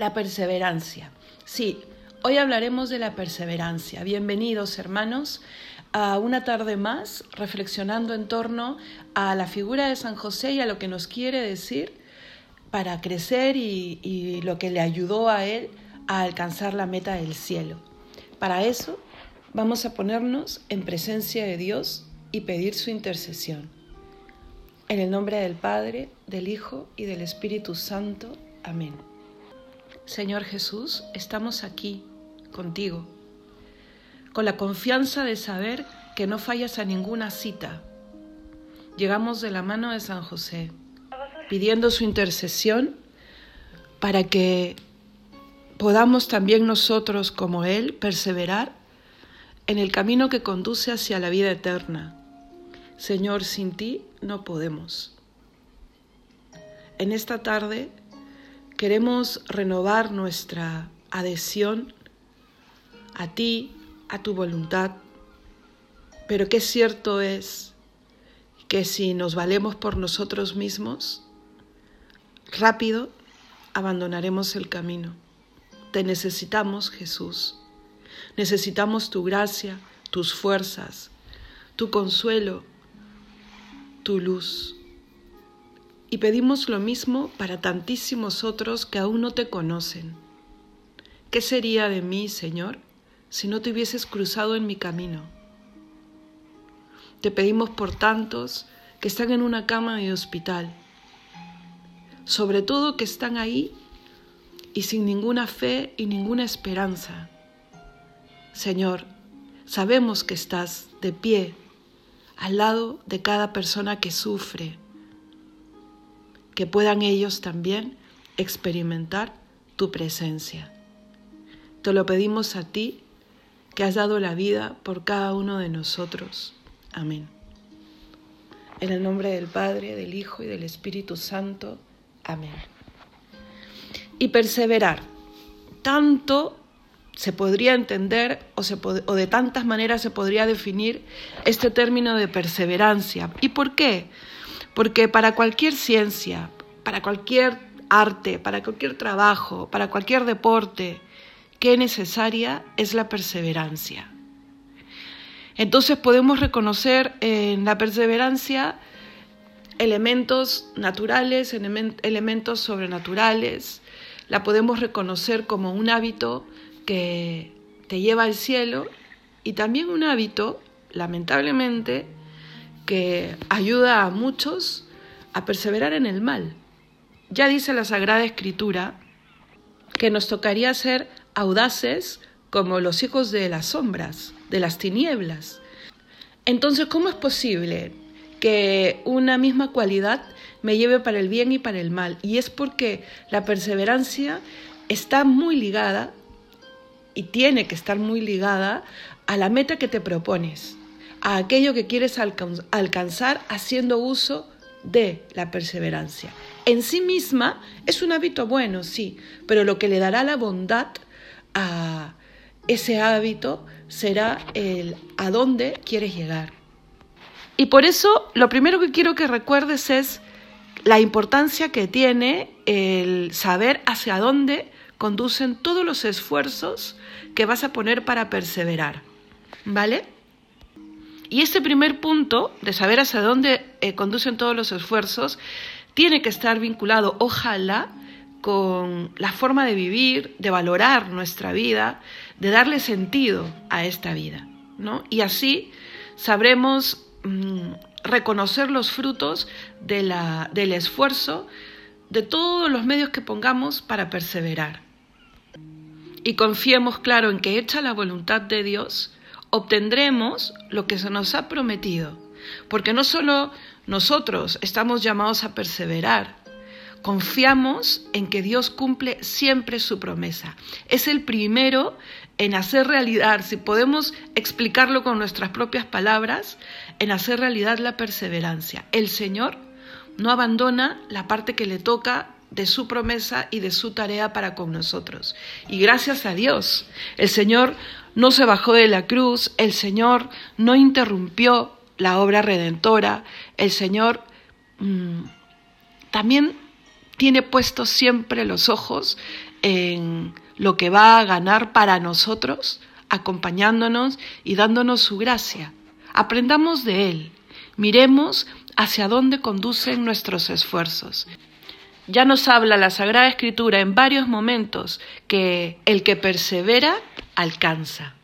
La perseverancia. Sí, hoy hablaremos de la perseverancia. Bienvenidos hermanos a una tarde más reflexionando en torno a la figura de San José y a lo que nos quiere decir para crecer y, lo que le ayudó a él a alcanzar la meta del cielo. Para eso vamos a ponernos en presencia de Dios y pedir su intercesión. En el nombre del Padre, del Hijo y del Espíritu Santo. Amén. Señor Jesús, estamos aquí contigo, con la confianza de saber que no fallas a ninguna cita. Llegamos de la mano de San José, pidiendo su intercesión para que podamos también nosotros, como Él, perseverar en el camino que conduce hacia la vida eterna. Señor, sin ti no podemos. En esta tarde Queremos renovar nuestra adhesión a ti, a tu voluntad, pero qué cierto es que si nos valemos por nosotros mismos, rápido abandonaremos el camino. Te necesitamos, Jesús. Necesitamos tu gracia, tus fuerzas, tu consuelo, tu luz. Y pedimos lo mismo para tantísimos otros que aún no te conocen. ¿Qué sería de mí, Señor, si no te hubieses cruzado en mi camino? Te pedimos por tantos que están en una cama de hospital, sobre todo que están ahí y sin ninguna fe y ninguna esperanza. Señor, sabemos que estás de pie al lado de cada persona que sufre que puedan ellos también experimentar tu presencia. Te lo pedimos a ti, que has dado la vida por cada uno de nosotros. Amén. En el nombre del Padre, del Hijo y del Espíritu Santo. Amén. Y perseverar. Tanto se podría entender o, o, de tantas maneras se podría definir este término de perseverancia. ¿Y por qué? Porque para cualquier ciencia, para cualquier arte, para cualquier trabajo, para cualquier deporte, qué necesaria es la perseverancia. Entonces podemos reconocer en la perseverancia elementos naturales, elementos sobrenaturales, la podemos reconocer como un hábito que te lleva al cielo y también un hábito, lamentablemente, que ayuda a muchos a perseverar en el mal. Ya dice la Sagrada Escritura que nos tocaría ser audaces como los hijos de las sombras, de las tinieblas. Entonces, ¿cómo es posible que una misma cualidad me lleve para el bien y para el mal? Y es porque la perseverancia está muy ligada y tiene que estar muy ligada a la meta que te propones a aquello que quieres alcanzar haciendo uso de la perseverancia. En sí misma es un hábito bueno, sí, pero lo que le dará la bondad a ese hábito será el a dónde quieres llegar. Y por eso lo primero que quiero que recuerdes es la importancia que tiene el saber hacia dónde conducen todos los esfuerzos que vas a poner para perseverar. ¿Vale? Y este primer punto, de saber hacia dónde eh, conducen todos los esfuerzos, tiene que estar vinculado, ojalá, con la forma de vivir, de valorar nuestra vida, de darle sentido a esta vida. ¿no? Y así sabremos mm, reconocer los frutos del esfuerzo de todos los medios que pongamos para perseverar. Y confiemos, claro, en que hecha la voluntad de Dios, obtendremos lo que se nos ha prometido, porque no solo nosotros estamos llamados a perseverar, confiamos en que Dios cumple siempre su promesa. Es el primero en hacer realidad, si podemos explicarlo con nuestras propias palabras, en hacer realidad la perseverancia. El Señor no abandona la parte que le toca de su promesa y de su tarea para con nosotros. Y gracias a Dios, el Señor no se bajó de la cruz, el Señor no interrumpió la obra redentora, el Señor mm, también tiene puestos siempre los ojos en lo que va a ganar para nosotros, acompañándonos y dándonos su gracia. Aprendamos de Él, miremos hacia dónde conducen nuestros esfuerzos. Ya nos habla la Sagrada Escritura en varios momentos que el que persevera alcanza.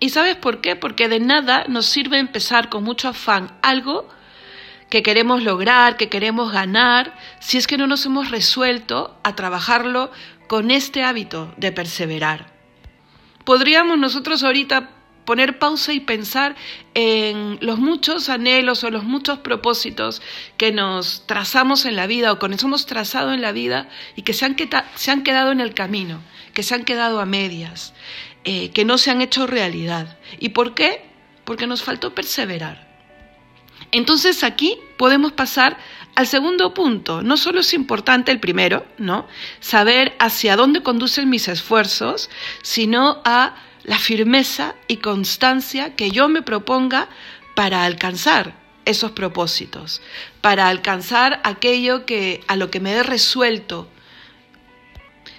¿Y sabes por qué? Porque de nada nos sirve empezar con mucho afán algo que queremos lograr, que queremos ganar, si es que no nos hemos resuelto a trabajarlo con este hábito de perseverar. Podríamos nosotros ahorita poner pausa y pensar en los muchos anhelos o los muchos propósitos que nos trazamos en la vida o que nos hemos trazado en la vida y que se han, se han quedado en el camino, que se han quedado a medias, eh, que no se han hecho realidad. ¿Y por qué? Porque nos faltó perseverar. Entonces aquí podemos pasar al segundo punto. No solo es importante el primero, ¿no? Saber hacia dónde conducen mis esfuerzos, sino a la firmeza y constancia que yo me proponga para alcanzar esos propósitos, para alcanzar aquello que a lo que me he resuelto.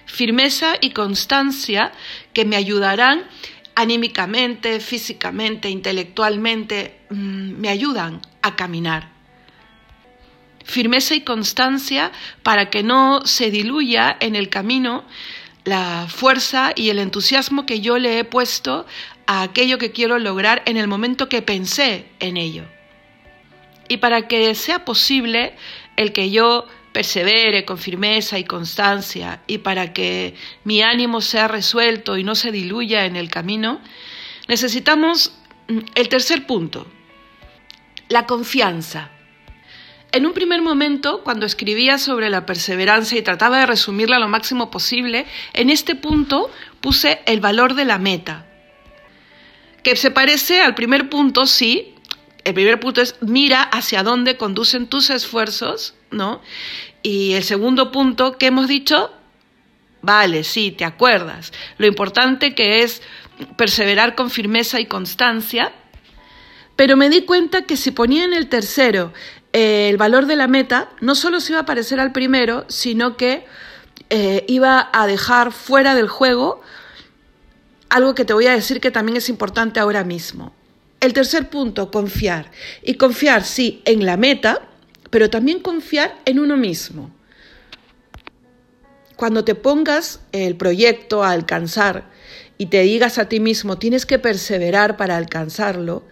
Firmeza y constancia que me ayudarán anímicamente, físicamente, intelectualmente, mm, me ayudan a caminar. Firmeza y constancia para que no se diluya en el camino la fuerza y el entusiasmo que yo le he puesto a aquello que quiero lograr en el momento que pensé en ello. Y para que sea posible el que yo persevere con firmeza y constancia y para que mi ánimo sea resuelto y no se diluya en el camino, necesitamos mm, el tercer punto, la confianza. En un primer momento, cuando escribía sobre la perseverancia y trataba de resumirla lo máximo posible, en este punto puse el valor de la meta, que se parece al primer punto, sí. El primer punto es mira hacia dónde conducen tus esfuerzos, Y el segundo punto que hemos dicho, vale, sí, te acuerdas. Lo importante que es perseverar con firmeza y constancia, pero me di cuenta que si ponía en el tercero eh, el valor de la meta no solo se iba a parecer al primero, sino que eh, iba a dejar fuera del juego algo que te voy a decir que también es importante ahora mismo. El tercer punto, confiar. Y confiar, sí, en la meta, pero también confiar en uno mismo. Cuando te pongas el proyecto a alcanzar y te digas a ti mismo, tienes que perseverar para alcanzarlo,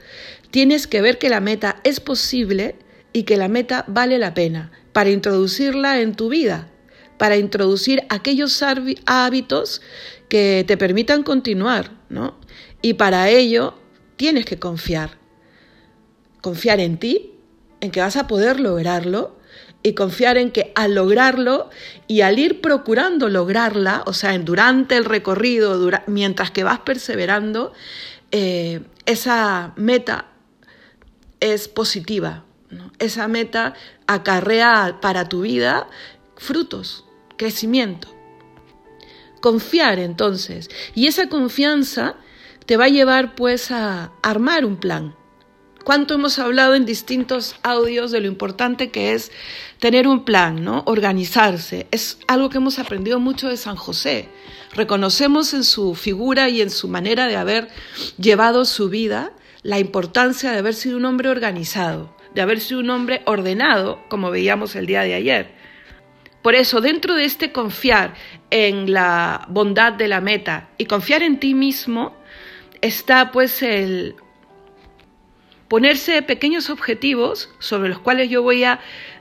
tienes que ver que la meta es posible y que la meta vale la pena para introducirla en tu vida, para introducir aquellos hábitos que te permitan continuar, ¿no? Y para ello tienes que confiar. Confiar en ti, en que vas a poder lograrlo y confiar en que al lograrlo y al ir procurando lograrla, o sea, durante el recorrido, mientras que vas perseverando, eh, esa meta es positiva, esa meta acarrea para tu vida frutos, crecimiento. Confiar entonces. Y esa confianza te va a llevar pues a armar un plan. ¿Cuánto hemos hablado en distintos audios de lo importante que es tener un plan, ¿no? Organizarse. Es algo que hemos aprendido mucho de San José. Reconocemos en su figura y en su manera de haber llevado su vida la importancia de haber sido un hombre organizado de haber sido un hombre ordenado, como veíamos el día de ayer. Por eso, dentro de este confiar en la bondad de la meta y confiar en ti mismo, está pues el ponerse pequeños objetivos sobre los cuales yo voy a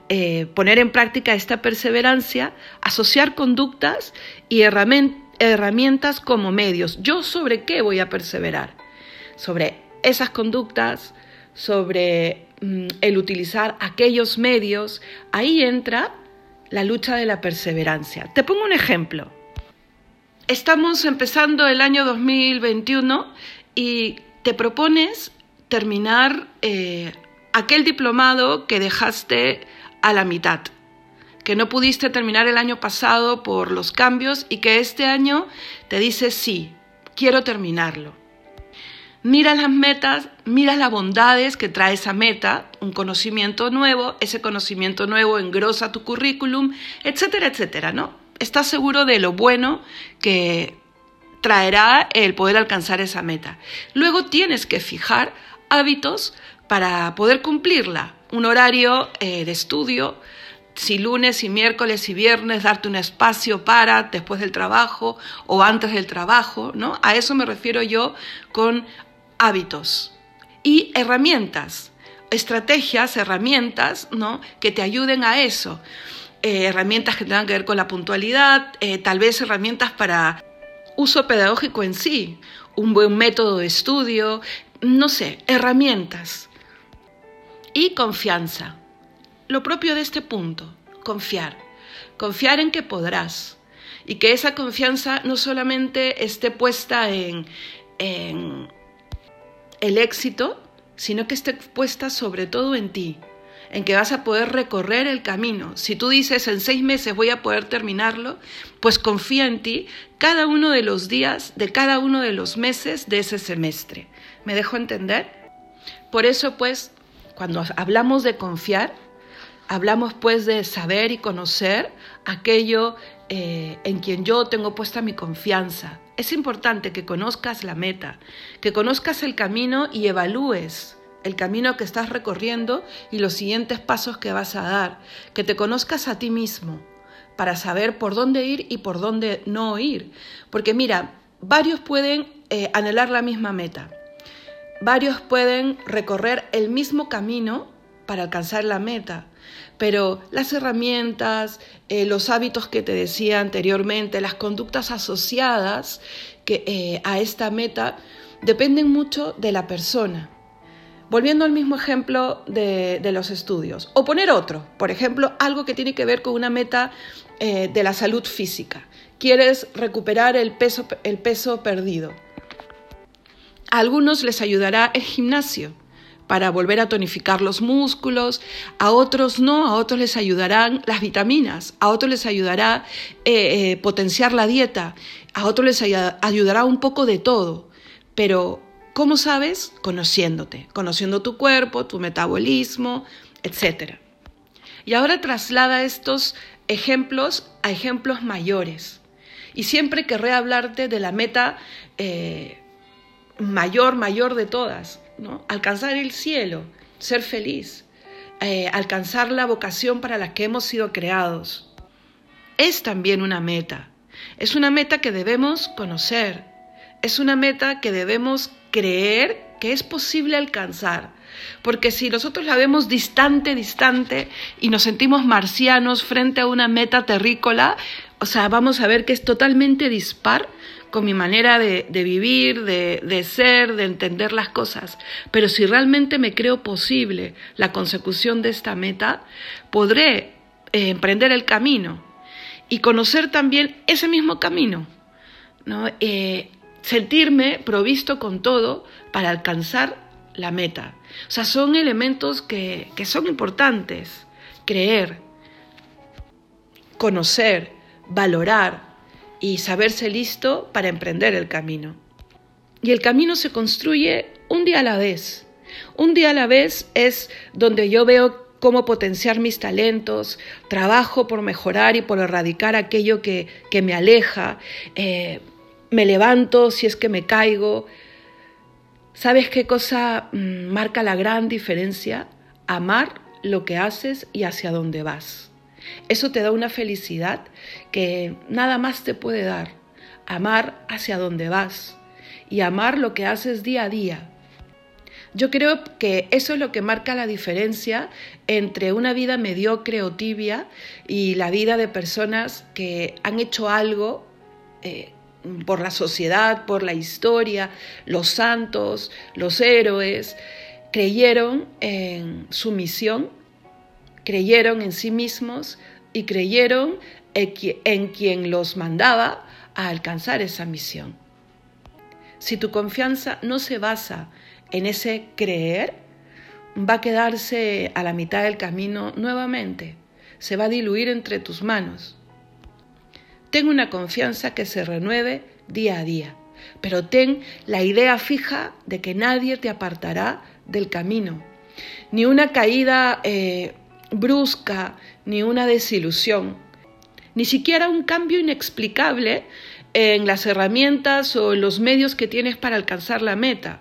eh, poner en práctica esta perseverancia, asociar conductas y herramientas como medios. ¿Yo sobre qué voy a perseverar? Sobre esas conductas, sobre mm, el utilizar aquellos medios, ahí entra la lucha de la perseverancia. Te pongo un ejemplo. Estamos empezando el año 2021 y te propones terminar eh, aquel diplomado que dejaste a la mitad, que no pudiste terminar el año pasado por los cambios y que este año te dices sí, quiero terminarlo. Miras las metas, miras las bondades que trae esa meta, un conocimiento nuevo, ese conocimiento nuevo engrosa tu currículum, etcétera, etcétera, ¿no? Estás seguro de lo bueno que traerá el poder alcanzar esa meta. Luego tienes que fijar hábitos para poder cumplirla, un horario eh, de estudio, si lunes y miércoles y viernes darte un espacio para después del trabajo o antes del trabajo, ¿no? A eso me refiero yo con hábitos y herramientas, estrategias, herramientas, ¿no? Que te ayuden a eso. Eh, herramientas que tengan que ver con la puntualidad, eh, tal vez herramientas para uso pedagógico en sí, un buen método de estudio, no sé, herramientas. Y confianza. Lo propio de este punto, confiar. Confiar en que podrás. Y que esa confianza no solamente esté puesta en, el éxito, sino que esté puesta sobre todo en ti, en que vas a poder recorrer el camino. Si tú dices en seis meses voy a poder terminarlo, pues confía en ti cada uno de los días, de cada uno de los meses de ese semestre. ¿Me dejo entender? Por eso, pues, cuando hablamos de confiar, hablamos pues de saber y conocer aquello eh, en quien yo tengo puesta mi confianza. Es importante que conozcas la meta, que conozcas el camino y evalúes el camino que estás recorriendo y los siguientes pasos que vas a dar, que te conozcas a ti mismo para saber por dónde ir y por dónde no ir. Porque mira, varios pueden eh, anhelar la misma meta, varios pueden recorrer el mismo camino para alcanzar la meta, pero las herramientas, eh, los hábitos que te decía anteriormente, las conductas asociadas que, eh, a esta meta, dependen mucho de la persona. Volviendo al mismo ejemplo de, los estudios, o poner otro, por ejemplo, algo que tiene que ver con una meta eh, de la salud física. Quieres recuperar el peso, el peso perdido. A algunos les ayudará el gimnasio para volver a tonificar los músculos, a otros no, a otros les ayudarán las vitaminas, a otros les ayudará eh, eh, potenciar la dieta, a otros les ayudará un poco de todo, pero ¿Cómo sabes? Conociéndote, conociendo tu cuerpo, tu metabolismo, etc. Y ahora traslada estos ejemplos a ejemplos mayores. Y siempre querré hablarte de la meta eh, mayor, mayor de todas, ¿no? Alcanzar el cielo, ser feliz, eh, alcanzar la vocación para la que hemos sido creados. Es también una meta. Es una meta que debemos conocer. Es una meta que debemos creer que es posible alcanzar. Porque si nosotros la vemos distante, distante y nos sentimos marcianos frente a una meta terrícola, o sea, vamos a ver que es totalmente dispar con mi manera de, vivir, de, ser, de entender las cosas. Pero si realmente me creo posible la consecución de esta meta, podré eh, emprender el camino y conocer también ese mismo camino. ¿no? Eh, sentirme provisto con todo para alcanzar la meta. O sea, son elementos que, que son importantes. Creer, conocer, valorar y saberse listo para emprender el camino. Y el camino se construye un día a la vez. Un día a la vez es donde yo veo cómo potenciar mis talentos, trabajo por mejorar y por erradicar aquello que, que me aleja, eh, me levanto si es que me caigo. ¿Sabes qué cosa mm, marca la gran diferencia? Amar lo que haces y hacia dónde vas. Eso te da una felicidad que nada más te puede dar. Amar hacia dónde vas y amar lo que haces día a día. Yo creo que eso es lo que marca la diferencia entre una vida mediocre o tibia y la vida de personas que han hecho algo eh, por la sociedad, por la historia, los santos, los héroes, creyeron en su misión, creyeron en sí mismos y creyeron en quien los mandaba a alcanzar esa misión. Si tu confianza no se basa en ese creer, va a quedarse a la mitad del camino nuevamente, se va a diluir entre tus manos. Tengo una confianza que se renueve día a día. pero ten la idea fija de que nadie te apartará del camino. Ni una caída eh, brusca, ni una desilusión, ni siquiera un cambio inexplicable en las herramientas o en los medios que tienes para alcanzar la meta.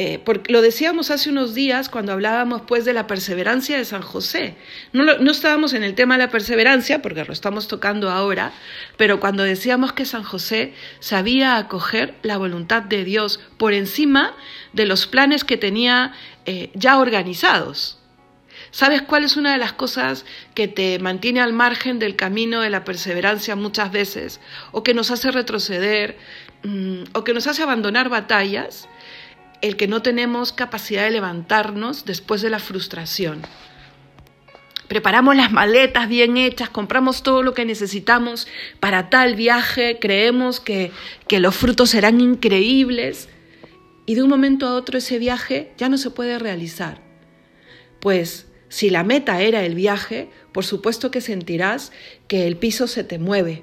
Eh, porque lo decíamos hace unos días cuando hablábamos pues de la perseverancia de San José. No, no estábamos en el tema de la perseverancia porque lo estamos tocando ahora, pero cuando decíamos que San José sabía acoger la voluntad de Dios por encima de los planes que tenía eh, ya organizados. ¿Sabes cuál es una de las cosas que te mantiene al margen del camino de la perseverancia muchas veces? O que nos hace retroceder, mm, o que nos hace abandonar batallas el que no tenemos capacidad de levantarnos después de la frustración. Preparamos las maletas bien hechas, compramos todo lo que necesitamos para tal viaje, creemos que, que los frutos serán increíbles y de un momento a otro ese viaje ya no se puede realizar. Pues si la meta era el viaje, por supuesto que sentirás que el piso se te mueve.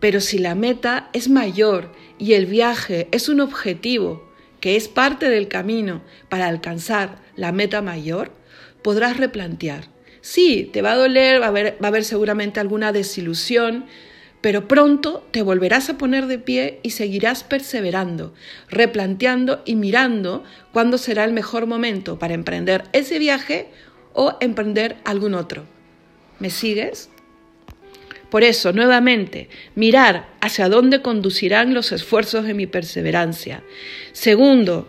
Pero si la meta es mayor y el viaje es un objetivo, que es parte del camino para alcanzar la meta mayor, podrás replantear. Sí, te va a doler, va a haber, va a haber seguramente alguna desilusión, pero pronto te volverás a poner de pie y seguirás perseverando, replanteando y mirando cuándo será el mejor momento para emprender ese viaje o emprender algún otro. ¿Me sigues? Por eso, nuevamente, mirar hacia dónde conducirán los esfuerzos de mi perseverancia. Segundo,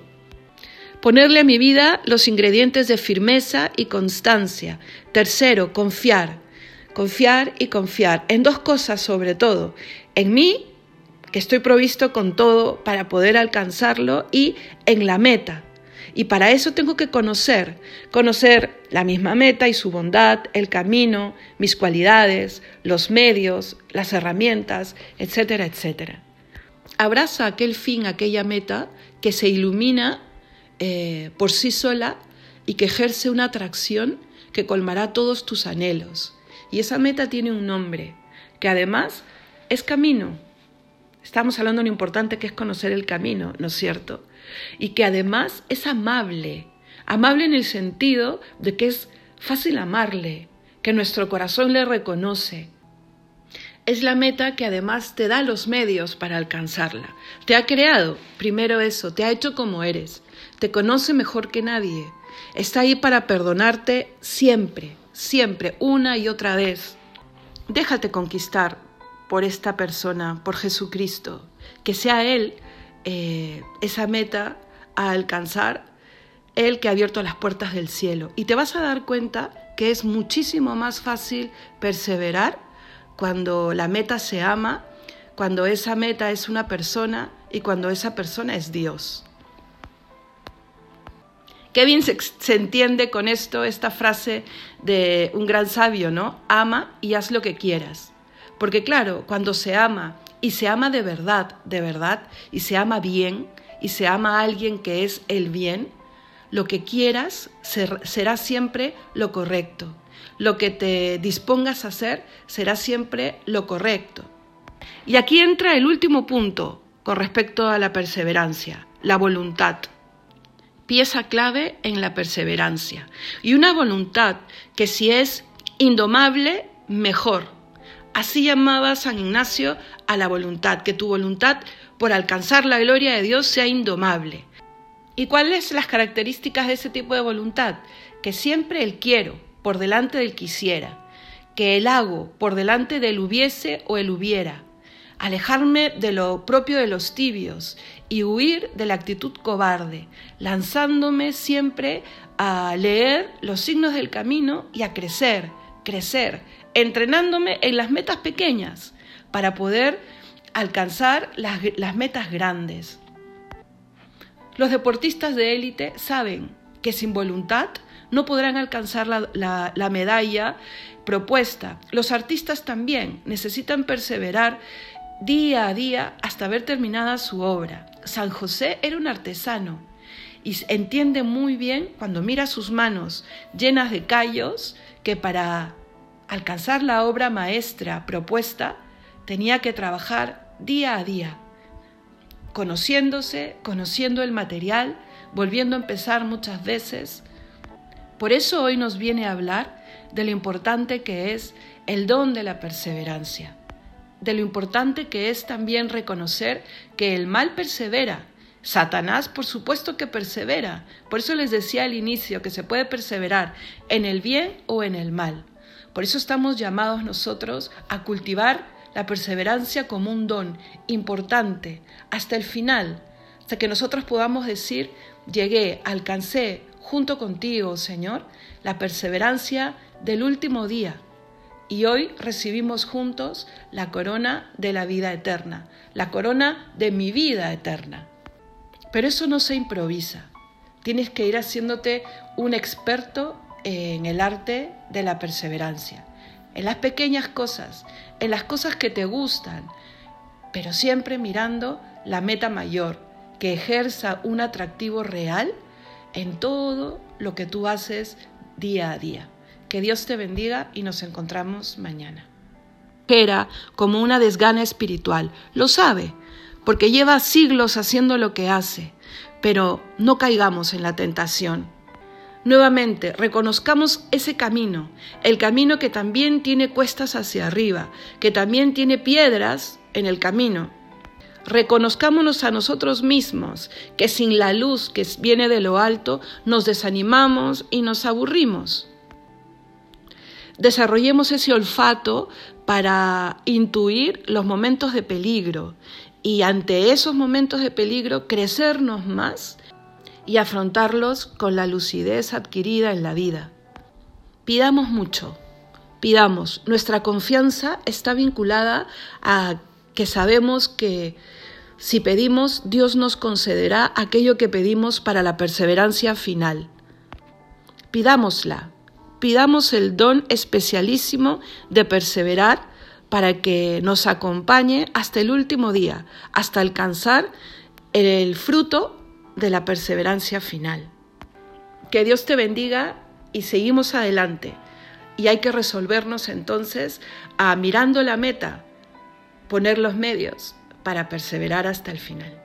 ponerle a mi vida los ingredientes de firmeza y constancia. Tercero, confiar. Confiar y confiar en dos cosas sobre todo. En mí, que estoy provisto con todo para poder alcanzarlo, y en la meta, y para eso tengo que conocer, conocer la misma meta y su bondad, el camino, mis cualidades, los medios, las herramientas, etcétera, etcétera. Abraza aquel fin, aquella meta que se ilumina eh, por sí sola y que ejerce una atracción que colmará todos tus anhelos. Y esa meta tiene un nombre, que además es camino. Estamos hablando de lo importante que es conocer el camino, ¿no es cierto? Y que además es amable, amable en el sentido de que es fácil amarle, que nuestro corazón le reconoce. Es la meta que además te da los medios para alcanzarla. Te ha creado, primero eso, te ha hecho como eres, te conoce mejor que nadie, está ahí para perdonarte siempre, siempre, una y otra vez. Déjate conquistar por esta persona, por Jesucristo, que sea Él eh, esa meta a alcanzar el que ha abierto las puertas del cielo. Y te vas a dar cuenta que es muchísimo más fácil perseverar cuando la meta se ama, cuando esa meta es una persona y cuando esa persona es Dios. Qué bien se, se, entiende con esto esta frase de un gran sabio, ¿no? Ama y haz lo que quieras. Porque claro, cuando se ama y se ama de verdad, de verdad, y se ama bien, y se ama a alguien que es el bien, lo que quieras será siempre lo correcto. Lo que te dispongas a hacer será siempre lo correcto. Y aquí entra el último punto con respecto a la perseverancia, la voluntad. Pieza clave en la perseverancia. Y una voluntad que si es indomable, mejor. Así llamaba San Ignacio a la voluntad, que tu voluntad por alcanzar la gloria de Dios sea indomable. ¿Y cuáles las características de ese tipo de voluntad? Que siempre el quiero por delante del quisiera, que el hago por delante del hubiese o el hubiera, alejarme de lo propio de los tibios y huir de la actitud cobarde, lanzándome siempre a leer los signos del camino y a crecer, crecer, entrenándome en las metas pequeñas para poder alcanzar las, metas grandes. Los deportistas de élite saben que sin voluntad no podrán alcanzar la, la, medalla propuesta. Los artistas también necesitan perseverar día a día hasta ver terminada su obra. San José era un artesano y entiende muy bien cuando mira sus manos llenas de callos que para alcanzar la obra maestra propuesta, tenía que trabajar día a día. conociéndose, conociendo el material, volviendo a empezar muchas veces. Por eso hoy nos viene a hablar de lo importante que es el don de la perseverancia, de lo importante que es también reconocer que el mal persevera. Satanás, por supuesto que persevera. Por eso les decía al inicio que se puede perseverar en el bien o en el mal. Por eso estamos llamados nosotros a cultivar la perseverancia como un don importante hasta el final, hasta que nosotros podamos decir, llegué, alcancé junto contigo, Señor, la perseverancia del último día. Y hoy recibimos juntos la corona de la vida eterna, la corona de mi vida eterna. Pero eso no se improvisa. Tienes que ir haciéndote un experto en el arte de la perseverancia, en las pequeñas cosas, en las cosas que te gustan, pero siempre mirando la meta mayor, que ejerza un atractivo real en todo lo que tú haces día a día. Que Dios te bendiga y nos encontramos mañana. Era como una desgana espiritual, lo sabe, porque lleva siglos haciendo lo que hace, pero no caigamos en la tentación. Nuevamente, reconozcamos ese camino, el camino que también tiene cuestas hacia arriba, que también tiene piedras en el camino. Reconozcámonos a nosotros mismos, que sin la luz que viene de lo alto nos desanimamos y nos aburrimos desarrollemos ese olfato para intuir los momentos de peligro y ante esos momentos de peligro crecernos más y afrontarlos con la lucidez adquirida en la vida. Pidamos mucho, pidamos. Nuestra confianza está vinculada a que sabemos que si pedimos, Dios nos concederá aquello que pedimos para la perseverancia final. Pidámosla, pidamos el don especialísimo de perseverar para que nos acompañe hasta el último día, hasta alcanzar el fruto de la perseverancia final. Que Dios te bendiga y seguimos adelante. Y hay que resolvernos entonces a mirando la meta, poner los medios para perseverar hasta el final.